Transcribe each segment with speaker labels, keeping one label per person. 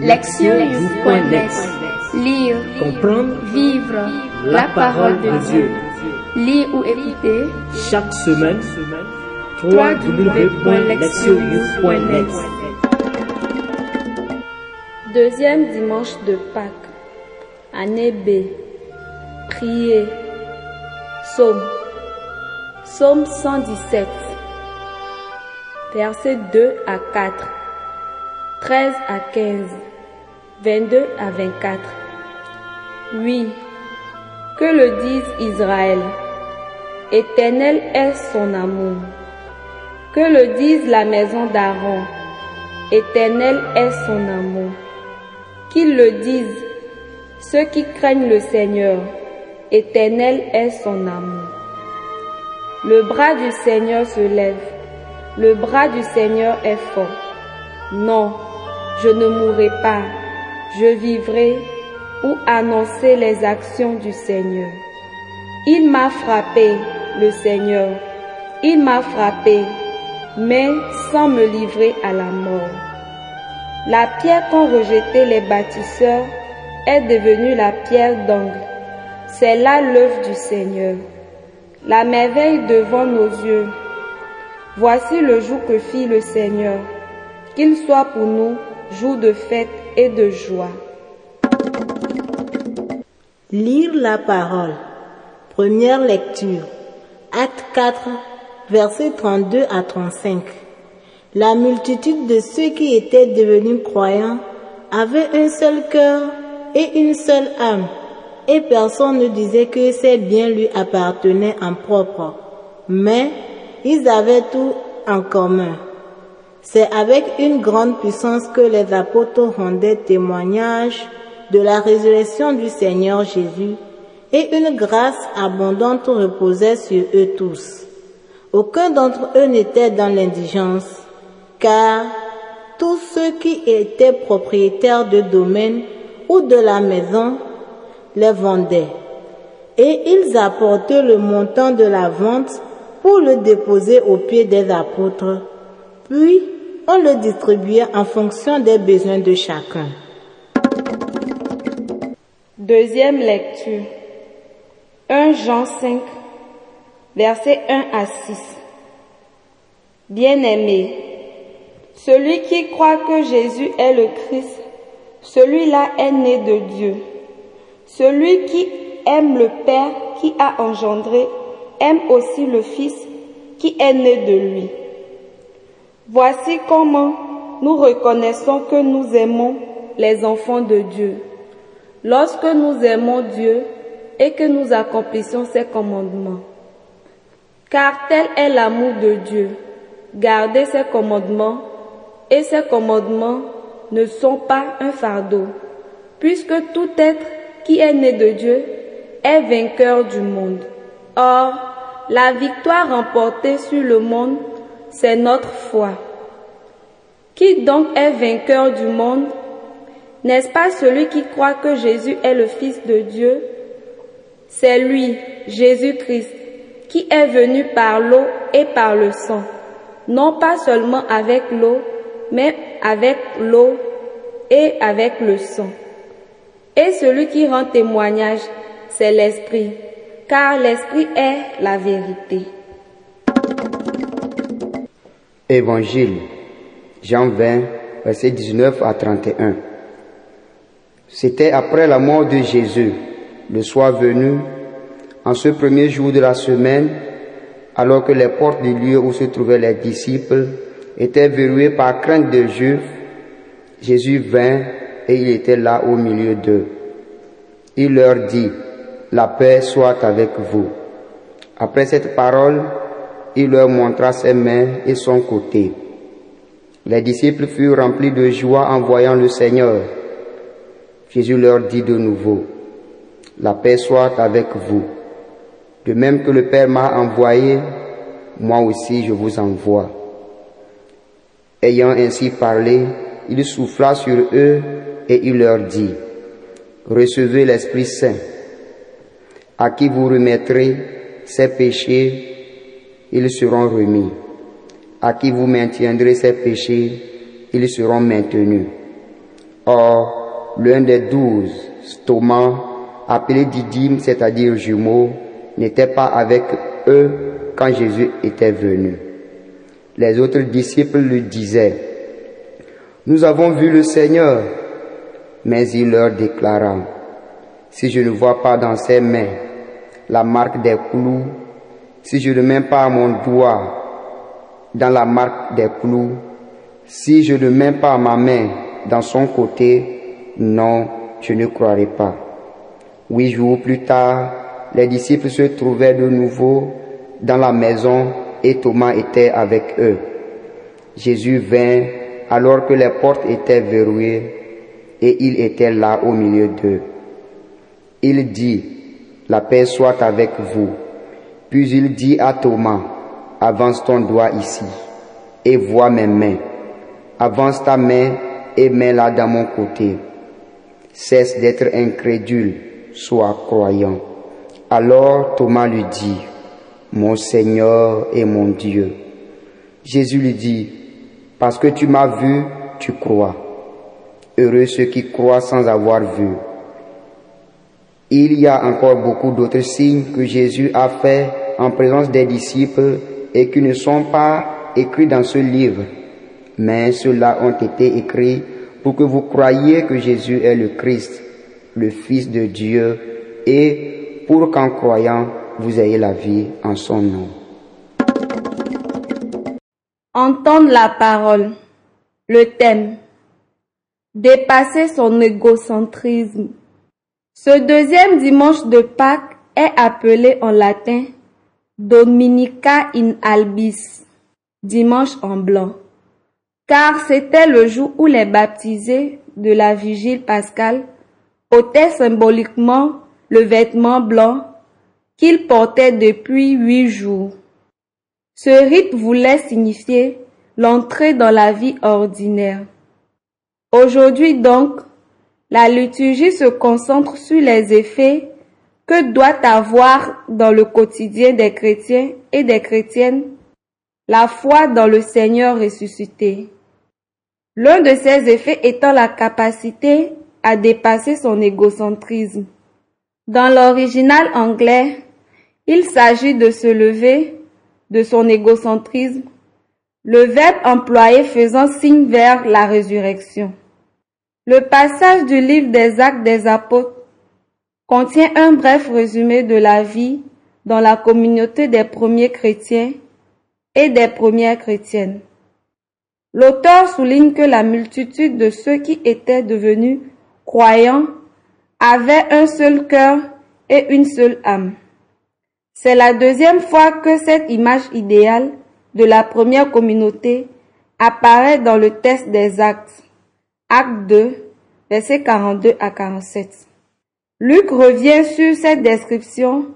Speaker 1: Lectionnews.net Lire,
Speaker 2: Comprendre
Speaker 1: vivre
Speaker 2: la parole de Dieu.
Speaker 1: Lire ou écouter
Speaker 2: Chaque semaine,
Speaker 1: www.lectionnews.net Deuxième dimanche de Pâques. Année B. Prier. Psaume. Psaume 117. Versets 2 à 4. 13 à 15. 22 à 24. Oui. Que le dise Israël. Éternel est son amour. Que le dise la maison d'Aaron. Éternel est son amour. Qu'ils le disent ceux qui craignent le Seigneur. Éternel est son amour. Le bras du Seigneur se lève. Le bras du Seigneur est fort. Non, je ne mourrai pas. Je vivrai ou annoncer les actions du Seigneur. Il m'a frappé, le Seigneur. Il m'a frappé, mais sans me livrer à la mort. La pierre qu'ont rejetée les bâtisseurs est devenue la pierre d'angle. C'est là l'œuvre du Seigneur. La merveille devant nos yeux. Voici le jour que fit le Seigneur. Qu'il soit pour nous jour de fête de joie.
Speaker 3: Lire la parole. Première lecture. Acte 4, versets 32 à 35. La multitude de ceux qui étaient devenus croyants avait un seul cœur et une seule âme, et personne ne disait que ses biens lui appartenaient en propre, mais ils avaient tout en commun. C'est avec une grande puissance que les apôtres rendaient témoignage de la résurrection du Seigneur Jésus, et une grâce abondante reposait sur eux tous. Aucun d'entre eux n'était dans l'indigence, car tous ceux qui étaient propriétaires de domaines ou de la maison les vendaient. Et ils apportaient le montant de la vente pour le déposer aux pieds des apôtres. Puis, on le distribuait en fonction des besoins de chacun.
Speaker 1: Deuxième lecture. 1 Jean 5, versets 1 à 6. Bien-aimé, celui qui croit que Jésus est le Christ, celui-là est né de Dieu. Celui qui aime le Père qui a engendré, aime aussi le Fils qui est né de lui. Voici comment nous reconnaissons que nous aimons les enfants de Dieu. Lorsque nous aimons Dieu et que nous accomplissons ses commandements. Car tel est l'amour de Dieu, garder ses commandements, et ses commandements ne sont pas un fardeau, puisque tout être qui est né de Dieu est vainqueur du monde. Or, la victoire remportée sur le monde, c'est notre foi. Qui donc est vainqueur du monde? N'est-ce pas celui qui croit que Jésus est le Fils de Dieu? C'est lui, Jésus-Christ, qui est venu par l'eau et par le sang, non pas seulement avec l'eau, mais avec l'eau et avec le sang. Et celui qui rend témoignage, c'est l'Esprit, car l'Esprit est la vérité.
Speaker 4: Évangile, Jean 20, versets 19 à 31. C'était après la mort de Jésus, le soir venu, en ce premier jour de la semaine, alors que les portes du lieu où se trouvaient les disciples étaient verrouillées par crainte de Juifs, Jésus vint et il était là au milieu d'eux. Il leur dit, la paix soit avec vous. Après cette parole, il leur montra ses mains et son côté. Les disciples furent remplis de joie en voyant le Seigneur. Jésus leur dit de nouveau, la paix soit avec vous. De même que le Père m'a envoyé, moi aussi je vous envoie. Ayant ainsi parlé, il souffla sur eux et il leur dit, recevez l'Esprit Saint, à qui vous remettrez ses péchés, ils seront remis. À qui vous maintiendrez ses péchés, ils seront maintenus. Or, l'un des douze, Thomas, appelé Didyme, c'est-à-dire jumeau, n'était pas avec eux quand Jésus était venu. Les autres disciples lui disaient, Nous avons vu le Seigneur. Mais il leur déclara, Si je ne vois pas dans ses mains la marque des clous, si je ne mets pas mon doigt dans la marque des clous, si je ne mets pas ma main dans son côté, non, je ne croirai pas. Huit jours plus tard, les disciples se trouvaient de nouveau dans la maison et Thomas était avec eux. Jésus vint alors que les portes étaient verrouillées et il était là au milieu d'eux. Il dit, la paix soit avec vous. Puis il dit à Thomas, avance ton doigt ici et vois mes mains. Avance ta main et mets-la dans mon côté. Cesse d'être incrédule, sois croyant. Alors Thomas lui dit, mon Seigneur et mon Dieu. Jésus lui dit, parce que tu m'as vu, tu crois. Heureux ceux qui croient sans avoir vu. Il y a encore beaucoup d'autres signes que Jésus a faits en présence des disciples et qui ne sont pas écrits dans ce livre. Mais ceux-là ont été écrits pour que vous croyiez que Jésus est le Christ, le Fils de Dieu, et pour qu'en croyant, vous ayez la vie en son nom.
Speaker 1: Entendre la parole. Le thème. Dépasser son égocentrisme. Ce deuxième dimanche de Pâques est appelé en latin Dominica in albis, dimanche en blanc, car c'était le jour où les baptisés de la vigile pascale ôtaient symboliquement le vêtement blanc qu'ils portaient depuis huit jours. Ce rite voulait signifier l'entrée dans la vie ordinaire. Aujourd'hui donc, la liturgie se concentre sur les effets que doit avoir dans le quotidien des chrétiens et des chrétiennes la foi dans le Seigneur ressuscité. L'un de ces effets étant la capacité à dépasser son égocentrisme. Dans l'original anglais, il s'agit de se lever de son égocentrisme, le verbe employé faisant signe vers la résurrection. Le passage du livre des actes des apôtres contient un bref résumé de la vie dans la communauté des premiers chrétiens et des premières chrétiennes. L'auteur souligne que la multitude de ceux qui étaient devenus croyants avaient un seul cœur et une seule âme. C'est la deuxième fois que cette image idéale de la première communauté apparaît dans le texte des actes. Acte 2, versets 42 à 47. Luc revient sur cette description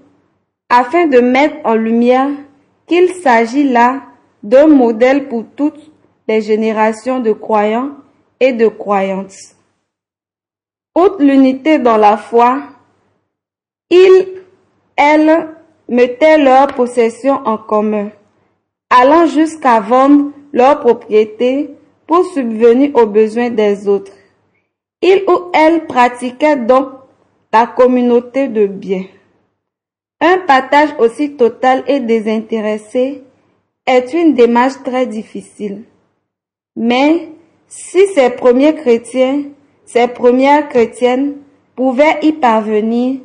Speaker 1: afin de mettre en lumière qu'il s'agit là d'un modèle pour toutes les générations de croyants et de croyantes. Outre l'unité dans la foi, ils, elles, mettaient leurs possessions en commun, allant jusqu'à vendre leurs propriétés pour subvenir aux besoins des autres. Ils ou elles pratiquaient donc la communauté de biens. Un partage aussi total et désintéressé est une démarche très difficile. Mais si ces premiers chrétiens, ces premières chrétiennes pouvaient y parvenir,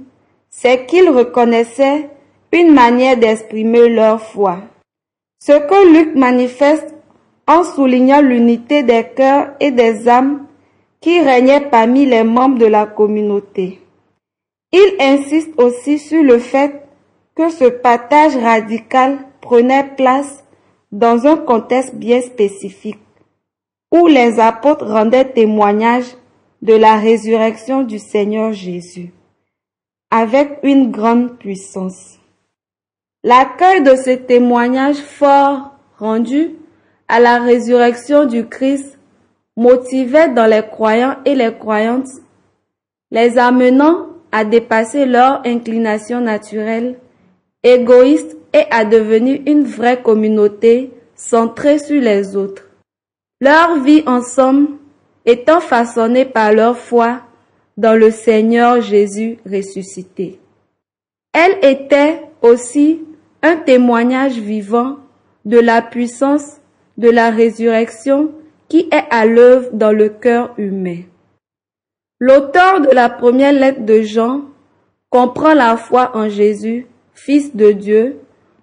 Speaker 1: c'est qu'ils reconnaissaient une manière d'exprimer leur foi. Ce que Luc manifeste en soulignant l'unité des cœurs et des âmes qui régnaient parmi les membres de la communauté. Il insiste aussi sur le fait que ce partage radical prenait place dans un contexte bien spécifique, où les apôtres rendaient témoignage de la résurrection du Seigneur Jésus, avec une grande puissance. L'accueil de ce témoignage fort rendu à la résurrection du Christ motivait dans les croyants et les croyantes, les amenant à dépasser leur inclination naturelle, égoïste et à devenir une vraie communauté centrée sur les autres. Leur vie ensemble étant façonnés par leur foi dans le Seigneur Jésus ressuscité. Elle était aussi un témoignage vivant de la puissance de la résurrection qui est à l'œuvre dans le cœur humain. L'auteur de la première lettre de Jean comprend la foi en Jésus, Fils de Dieu,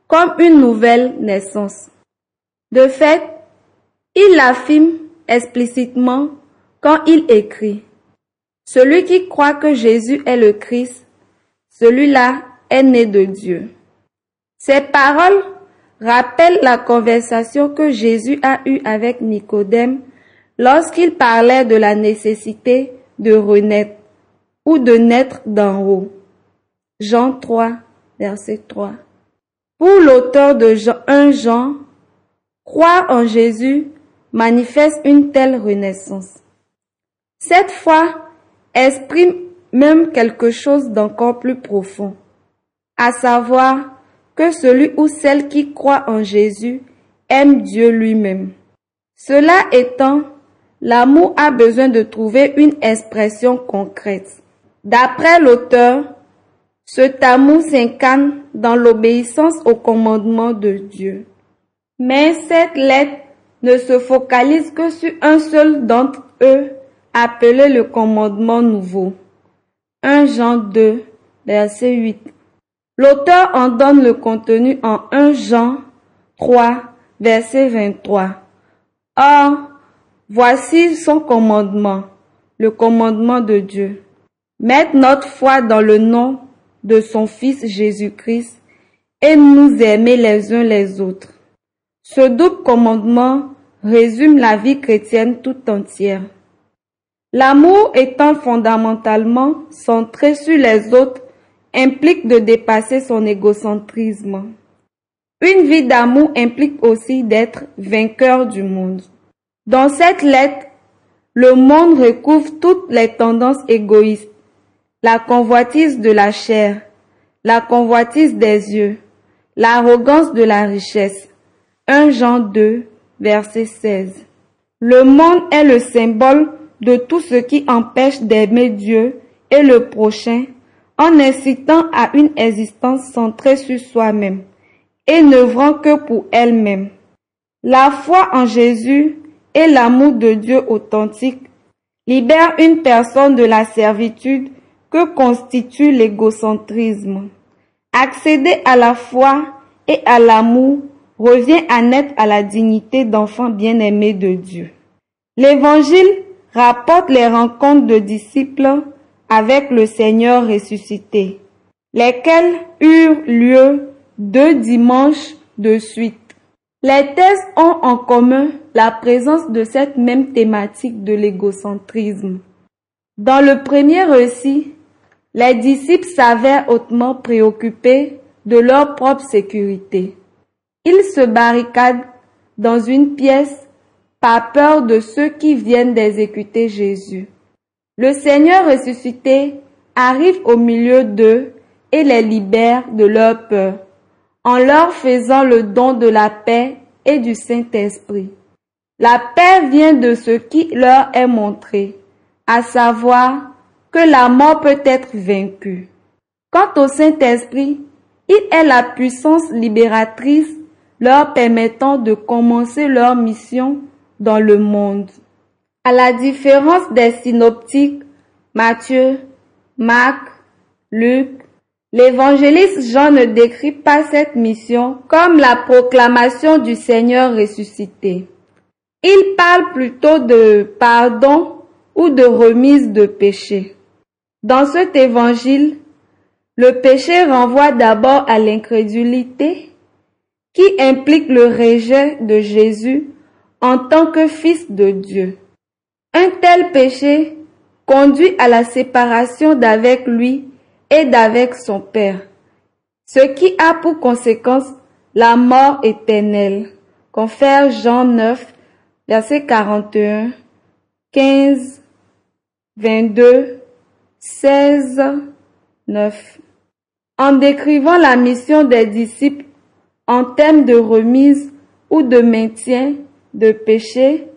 Speaker 1: comme une nouvelle naissance. De fait, il l'affirme explicitement quand il écrit Celui qui croit que Jésus est le Christ, celui-là est né de Dieu. Ces paroles rappellent la conversation que Jésus a eue avec Nicodème lorsqu'il parlait de la nécessité de renaître ou de naître d'en haut. Jean 3, verset 3. Pour l'auteur de Jean, 1 Jean, croire en Jésus manifeste une telle renaissance. Cette foi exprime même quelque chose d'encore plus profond, à savoir que celui ou celle qui croit en Jésus aime Dieu lui-même. Cela étant, l'amour a besoin de trouver une expression concrète. D'après l'auteur, cet amour s'incarne dans l'obéissance au commandement de Dieu. Mais cette lettre ne se focalise que sur un seul d'entre eux, appelé le commandement nouveau. 1 Jean 2, verset 8. L'auteur en donne le contenu en 1 Jean 3, verset 23. Or, voici son commandement, le commandement de Dieu. Mettre notre foi dans le nom de son Fils Jésus-Christ et nous aimer les uns les autres. Ce double commandement résume la vie chrétienne tout entière. L'amour étant fondamentalement centré sur les autres implique de dépasser son égocentrisme. Une vie d'amour implique aussi d'être vainqueur du monde. Dans cette lettre, le monde recouvre toutes les tendances égoïstes, la convoitise de la chair, la convoitise des yeux, l'arrogance de la richesse. 1 Jean 2, verset 16. Le monde est le symbole de tout ce qui empêche d'aimer Dieu et le prochain en incitant à une existence centrée sur soi-même et n'œuvrant que pour elle-même. La foi en Jésus et l'amour de Dieu authentique libèrent une personne de la servitude que constitue l'égocentrisme. Accéder à la foi et à l'amour revient à naître à la dignité d'enfant bien-aimé de Dieu. L'Évangile rapporte les rencontres de disciples avec le Seigneur ressuscité, lesquels eurent lieu deux dimanches de suite. Les thèses ont en commun la présence de cette même thématique de l'égocentrisme. Dans le premier récit, les disciples s'avèrent hautement préoccupés de leur propre sécurité. Ils se barricadent dans une pièce par peur de ceux qui viennent d'exécuter Jésus. Le Seigneur ressuscité arrive au milieu d'eux et les libère de leur peur, en leur faisant le don de la paix et du Saint-Esprit. La paix vient de ce qui leur est montré, à savoir que la mort peut être vaincue. Quant au Saint-Esprit, il est la puissance libératrice leur permettant de commencer leur mission dans le monde. À la différence des synoptiques Matthieu, Marc, Luc, l'évangéliste Jean ne décrit pas cette mission comme la proclamation du Seigneur ressuscité. Il parle plutôt de pardon ou de remise de péché. Dans cet évangile, le péché renvoie d'abord à l'incrédulité qui implique le rejet de Jésus en tant que Fils de Dieu. Un tel péché conduit à la séparation d'avec lui et d'avec son Père, ce qui a pour conséquence la mort éternelle. Confère Jean 9, verset 41, 15, 22, 16, 9. En décrivant la mission des disciples en termes de remise ou de maintien de péché,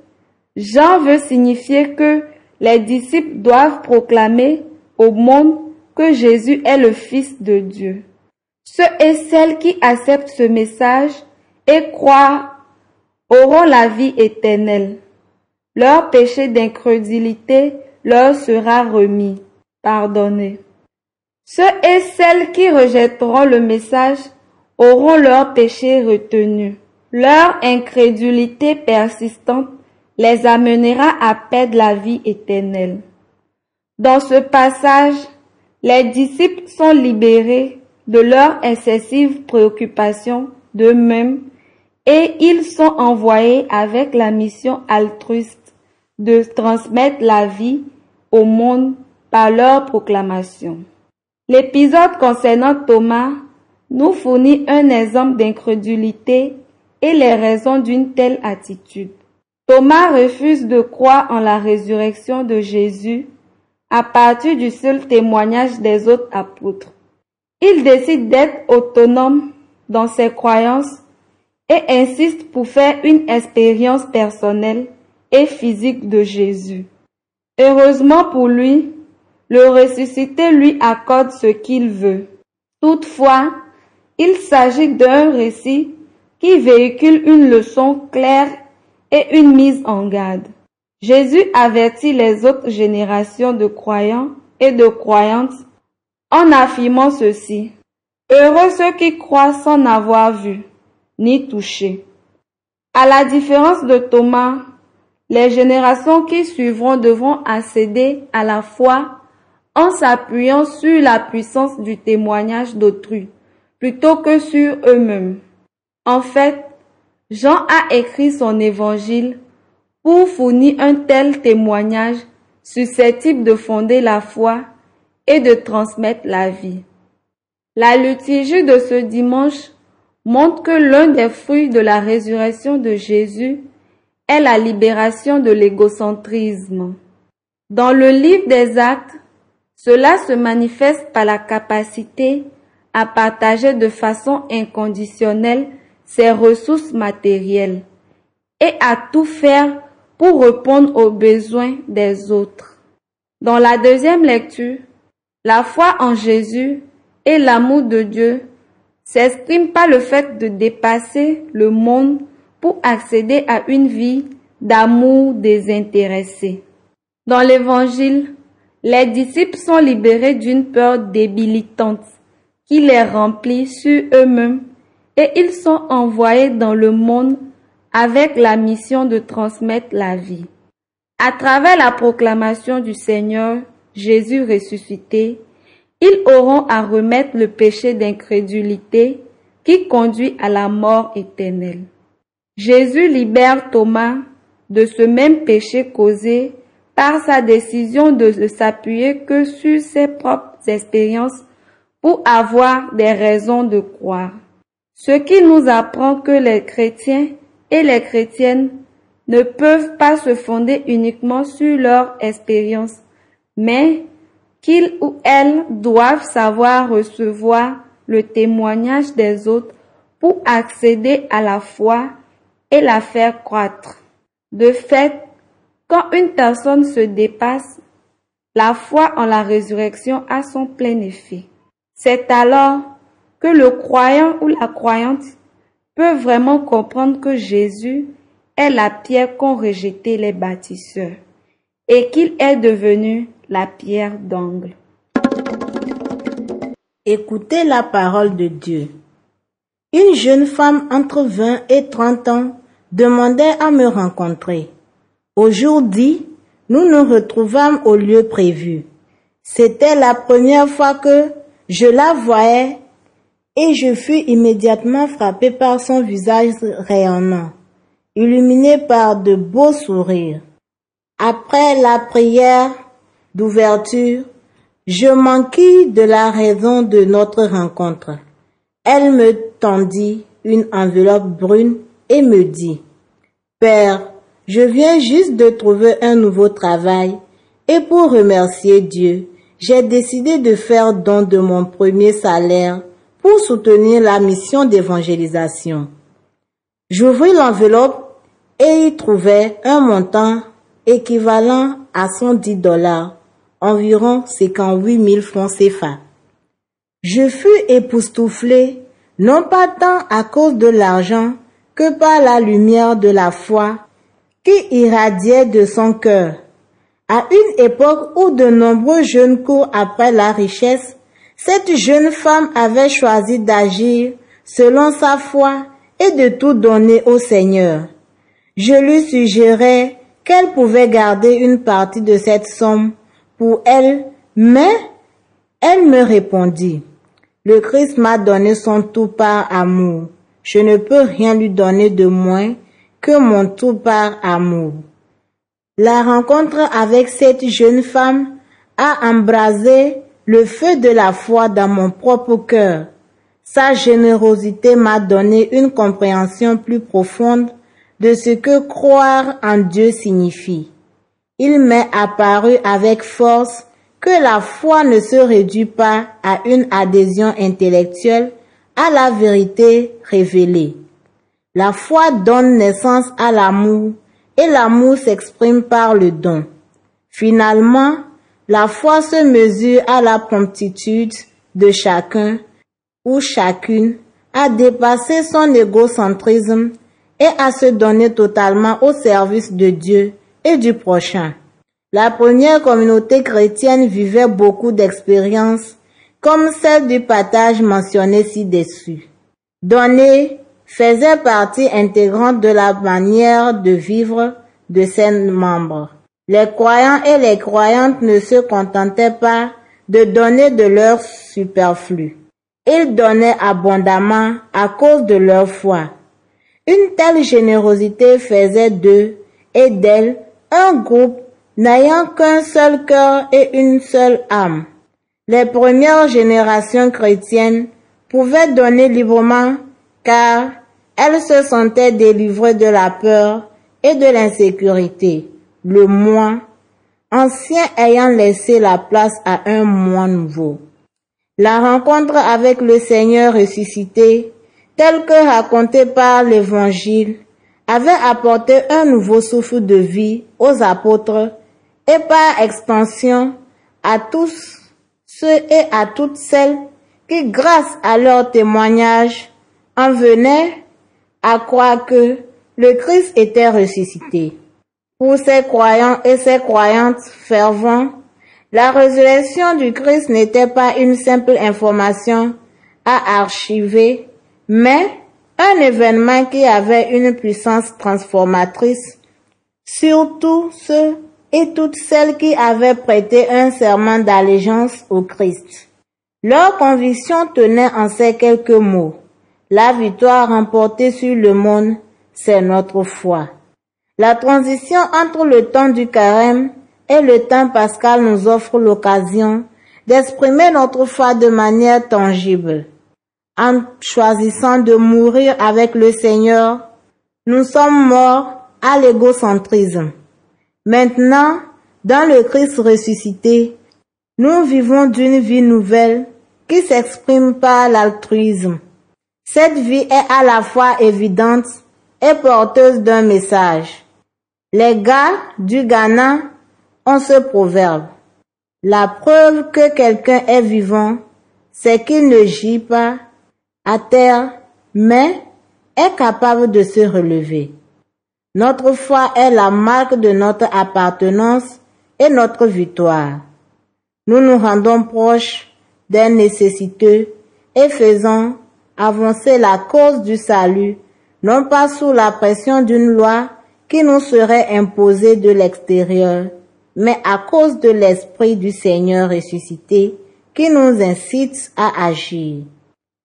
Speaker 1: Jean veut signifier que les disciples doivent proclamer au monde que Jésus est le Fils de Dieu. Ceux et celles qui acceptent ce message et croient auront la vie éternelle. Leur péché d'incrédulité leur sera remis, pardonné. Ceux et celles qui rejetteront le message auront leur péché retenu. Leur incrédulité persistante les amènera à perdre la vie éternelle. Dans ce passage, les disciples sont libérés de leur excessive préoccupation d'eux-mêmes et ils sont envoyés avec la mission altruiste de transmettre la vie au monde par leur proclamation. L'épisode concernant Thomas nous fournit un exemple d'incrédulité et les raisons d'une telle attitude. Thomas refuse de croire en la résurrection de Jésus à partir du seul témoignage des autres apôtres. Il décide d'être autonome dans ses croyances et insiste pour faire une expérience personnelle et physique de Jésus. Heureusement pour lui, le ressuscité lui accorde ce qu'il veut. Toutefois, il s'agit d'un récit qui véhicule une leçon claire et une mise en garde. Jésus avertit les autres générations de croyants et de croyantes en affirmant ceci. Heureux ceux qui croient sans n'avoir vu, ni touché. À la différence de Thomas, les générations qui suivront devront accéder à la foi en s'appuyant sur la puissance du témoignage d'autrui plutôt que sur eux-mêmes. En fait, Jean a écrit son évangile pour fournir un tel témoignage susceptible de fonder la foi et de transmettre la vie. La liturgie de ce dimanche montre que l'un des fruits de la résurrection de Jésus est la libération de l'égocentrisme. Dans le livre des actes, cela se manifeste par la capacité à partager de façon inconditionnelle ses ressources matérielles et à tout faire pour répondre aux besoins des autres. Dans la deuxième lecture, la foi en Jésus et l'amour de Dieu s'expriment par le fait de dépasser le monde pour accéder à une vie d'amour désintéressé. Dans l'évangile, les disciples sont libérés d'une peur débilitante qui les remplit sur eux-mêmes et ils sont envoyés dans le monde avec la mission de transmettre la vie. À travers la proclamation du Seigneur Jésus ressuscité, ils auront à remettre le péché d'incrédulité qui conduit à la mort éternelle. Jésus libère Thomas de ce même péché causé par sa décision de ne s'appuyer que sur ses propres expériences pour avoir des raisons de croire. Ce qui nous apprend que les chrétiens et les chrétiennes ne peuvent pas se fonder uniquement sur leur expérience, mais qu'ils ou elles doivent savoir recevoir le témoignage des autres pour accéder à la foi et la faire croître. De fait, quand une personne se dépasse, la foi en la résurrection a son plein effet. C'est alors que le croyant ou la croyante peut vraiment comprendre que Jésus est la pierre qu'ont rejeté les bâtisseurs et qu'il est devenu la pierre d'angle.
Speaker 3: Écoutez la parole de Dieu. Une jeune femme entre 20 et 30 ans demandait à me rencontrer. Aujourd'hui, nous nous retrouvâmes au lieu prévu. C'était la première fois que je la voyais et je fus immédiatement frappé par son visage rayonnant, illuminé par de beaux sourires. Après la prière d'ouverture, je manquis de la raison de notre rencontre. Elle me tendit une enveloppe brune et me dit, Père, je viens juste de trouver un nouveau travail et pour remercier Dieu, j'ai décidé de faire don de mon premier salaire pour soutenir la mission d'évangélisation. J'ouvris l'enveloppe et y trouvait un montant équivalent à 110 dollars, environ 58 000 francs CFA. Je fus époustouflé, non pas tant à cause de l'argent que par la lumière de la foi qui irradiait de son cœur. À une époque où de nombreux jeunes courent après la richesse, cette jeune femme avait choisi d'agir selon sa foi et de tout donner au Seigneur. Je lui suggérais qu'elle pouvait garder une partie de cette somme pour elle, mais elle me répondit, le Christ m'a donné son tout par amour. Je ne peux rien lui donner de moins que mon tout par amour. La rencontre avec cette jeune femme a embrasé le feu de la foi dans mon propre cœur. Sa générosité m'a donné une compréhension plus profonde de ce que croire en Dieu signifie. Il m'est apparu avec force que la foi ne se réduit pas à une adhésion intellectuelle à la vérité révélée. La foi donne naissance à l'amour et l'amour s'exprime par le don. Finalement, la foi se mesure à la promptitude de chacun ou chacune à dépasser son égocentrisme et à se donner totalement au service de Dieu et du prochain. La première communauté chrétienne vivait beaucoup d'expériences comme celle du partage mentionné ci-dessus. Donner faisait partie intégrante de la manière de vivre de ses membres. Les croyants et les croyantes ne se contentaient pas de donner de leur superflu. Ils donnaient abondamment à cause de leur foi. Une telle générosité faisait d'eux et d'elles un groupe n'ayant qu'un seul cœur et une seule âme. Les premières générations chrétiennes pouvaient donner librement car elles se sentaient délivrées de la peur et de l'insécurité, le moi, ancien ayant laissé la place à un moi nouveau. La rencontre avec le Seigneur ressuscité, telle que racontée par l'Évangile, avait apporté un nouveau souffle de vie aux apôtres et par extension à tous ceux et à toutes celles qui, grâce à leur témoignage, en venaient à croire que le Christ était ressuscité. Pour ces croyants et ces croyantes fervents, la résurrection du Christ n'était pas une simple information à archiver, mais un événement qui avait une puissance transformatrice, surtout ceux et toutes celles qui avaient prêté un serment d'allégeance au Christ. Leur conviction tenait en ces quelques mots. La victoire remportée sur le monde, c'est notre foi. La transition entre le temps du carême et le temps pascal nous offre l'occasion d'exprimer notre foi de manière tangible. En choisissant de mourir avec le Seigneur, nous sommes morts à l'égocentrisme. Maintenant, dans le Christ ressuscité, nous vivons d'une vie nouvelle qui s'exprime par l'altruisme. Cette vie est à la fois évidente et porteuse d'un message. Les gars du Ghana ont ce proverbe. La preuve que quelqu'un est vivant, c'est qu'il ne gît pas à terre, mais est capable de se relever. Notre foi est la marque de notre appartenance et notre victoire. Nous nous rendons proches des nécessiteux et faisons avancer la cause du salut, non pas sous la pression d'une loi qui nous serait imposée de l'extérieur, mais à cause de l'Esprit du Seigneur ressuscité qui nous incite à agir.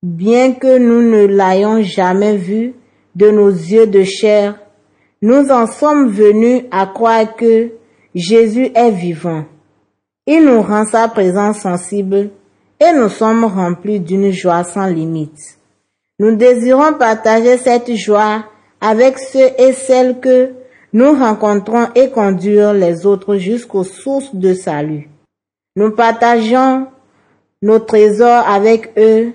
Speaker 3: Bien que nous ne l'ayons jamais vu de nos yeux de chair, nous en sommes venus à croire que Jésus est vivant. Il nous rend sa présence sensible et nous sommes remplis d'une joie sans limite. Nous désirons partager cette joie avec ceux et celles que nous rencontrons et conduire les autres jusqu'aux sources de salut. Nous partageons nos trésors avec eux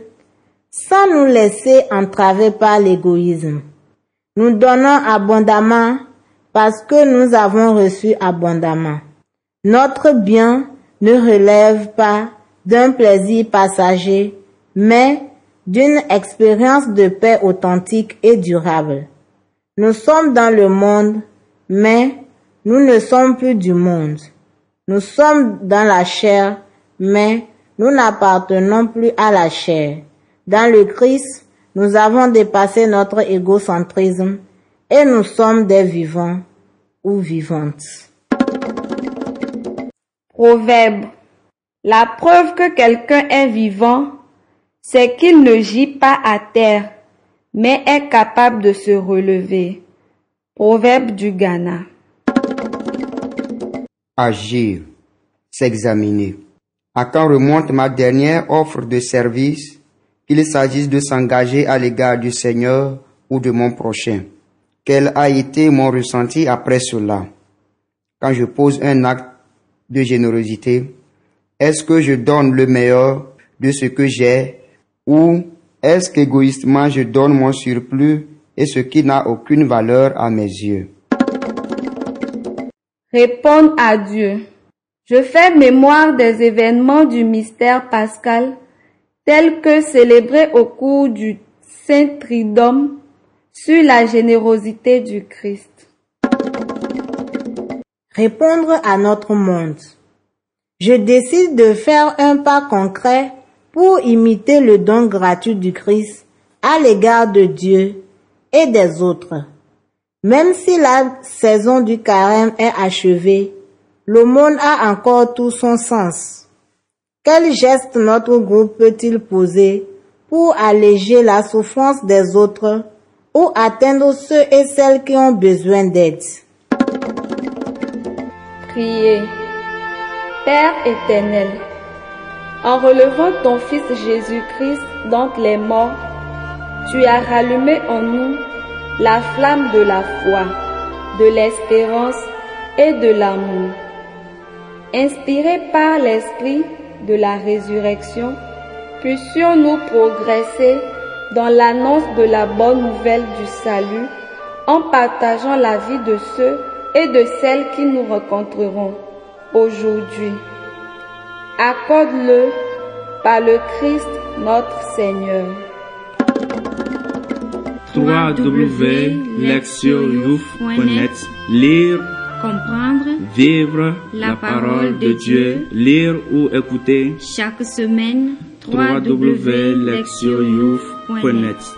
Speaker 3: sans nous laisser entraver par l'égoïsme. Nous donnons abondamment parce que nous avons reçu abondamment. Notre bien ne relève pas d'un plaisir passager, mais d'une expérience de paix authentique et durable. Nous sommes dans le monde, mais nous ne sommes plus du monde. Nous sommes dans la chair, mais nous n'appartenons plus à la chair. Dans le Christ, nous avons dépassé notre égocentrisme et nous sommes des vivants ou vivantes.
Speaker 1: Proverbe. La preuve que quelqu'un est vivant, c'est qu'il ne gît pas à terre, mais est capable de se relever. Proverbe du Ghana.
Speaker 4: Agir, s'examiner. À quand remonte ma dernière offre de service, qu'il s'agisse de s'engager à l'égard du Seigneur ou de mon prochain? Quel a été mon ressenti après cela? Quand je pose un acte de générosité, est-ce que je donne le meilleur de ce que j'ai ou est-ce qu'égoïstement je donne mon surplus et ce qui n'a aucune valeur à mes yeux?
Speaker 1: Répondre à Dieu. Je fais mémoire des événements du mystère pascal tels que célébrés au cours du Saint Tridome sur la générosité du Christ.
Speaker 3: Répondre à notre monde. Je décide de faire un pas concret pour imiter le don gratuit du Christ à l'égard de Dieu et des autres. Même si la saison du carême est achevée, le monde a encore tout son sens. Quel geste notre groupe peut-il poser pour alléger la souffrance des autres ou atteindre ceux et celles qui ont besoin d'aide?
Speaker 1: Priez. Père éternel, en relevant ton Fils Jésus-Christ d'entre les morts, tu as rallumé en nous la flamme de la foi, de l'espérance et de l'amour. Inspirés par l'Esprit de la résurrection, puissions-nous progresser dans l'annonce de la bonne nouvelle du salut en partageant la vie de ceux et de celles qui nous rencontreront aujourd'hui. Accorde-le par le Christ notre Seigneur.
Speaker 2: www.lectioyouf.net Lire,
Speaker 5: comprendre,
Speaker 2: vivre
Speaker 5: La
Speaker 2: la
Speaker 5: parole
Speaker 2: de Dieu, lire ou écouter
Speaker 5: chaque semaine
Speaker 2: www.lectioyouf.net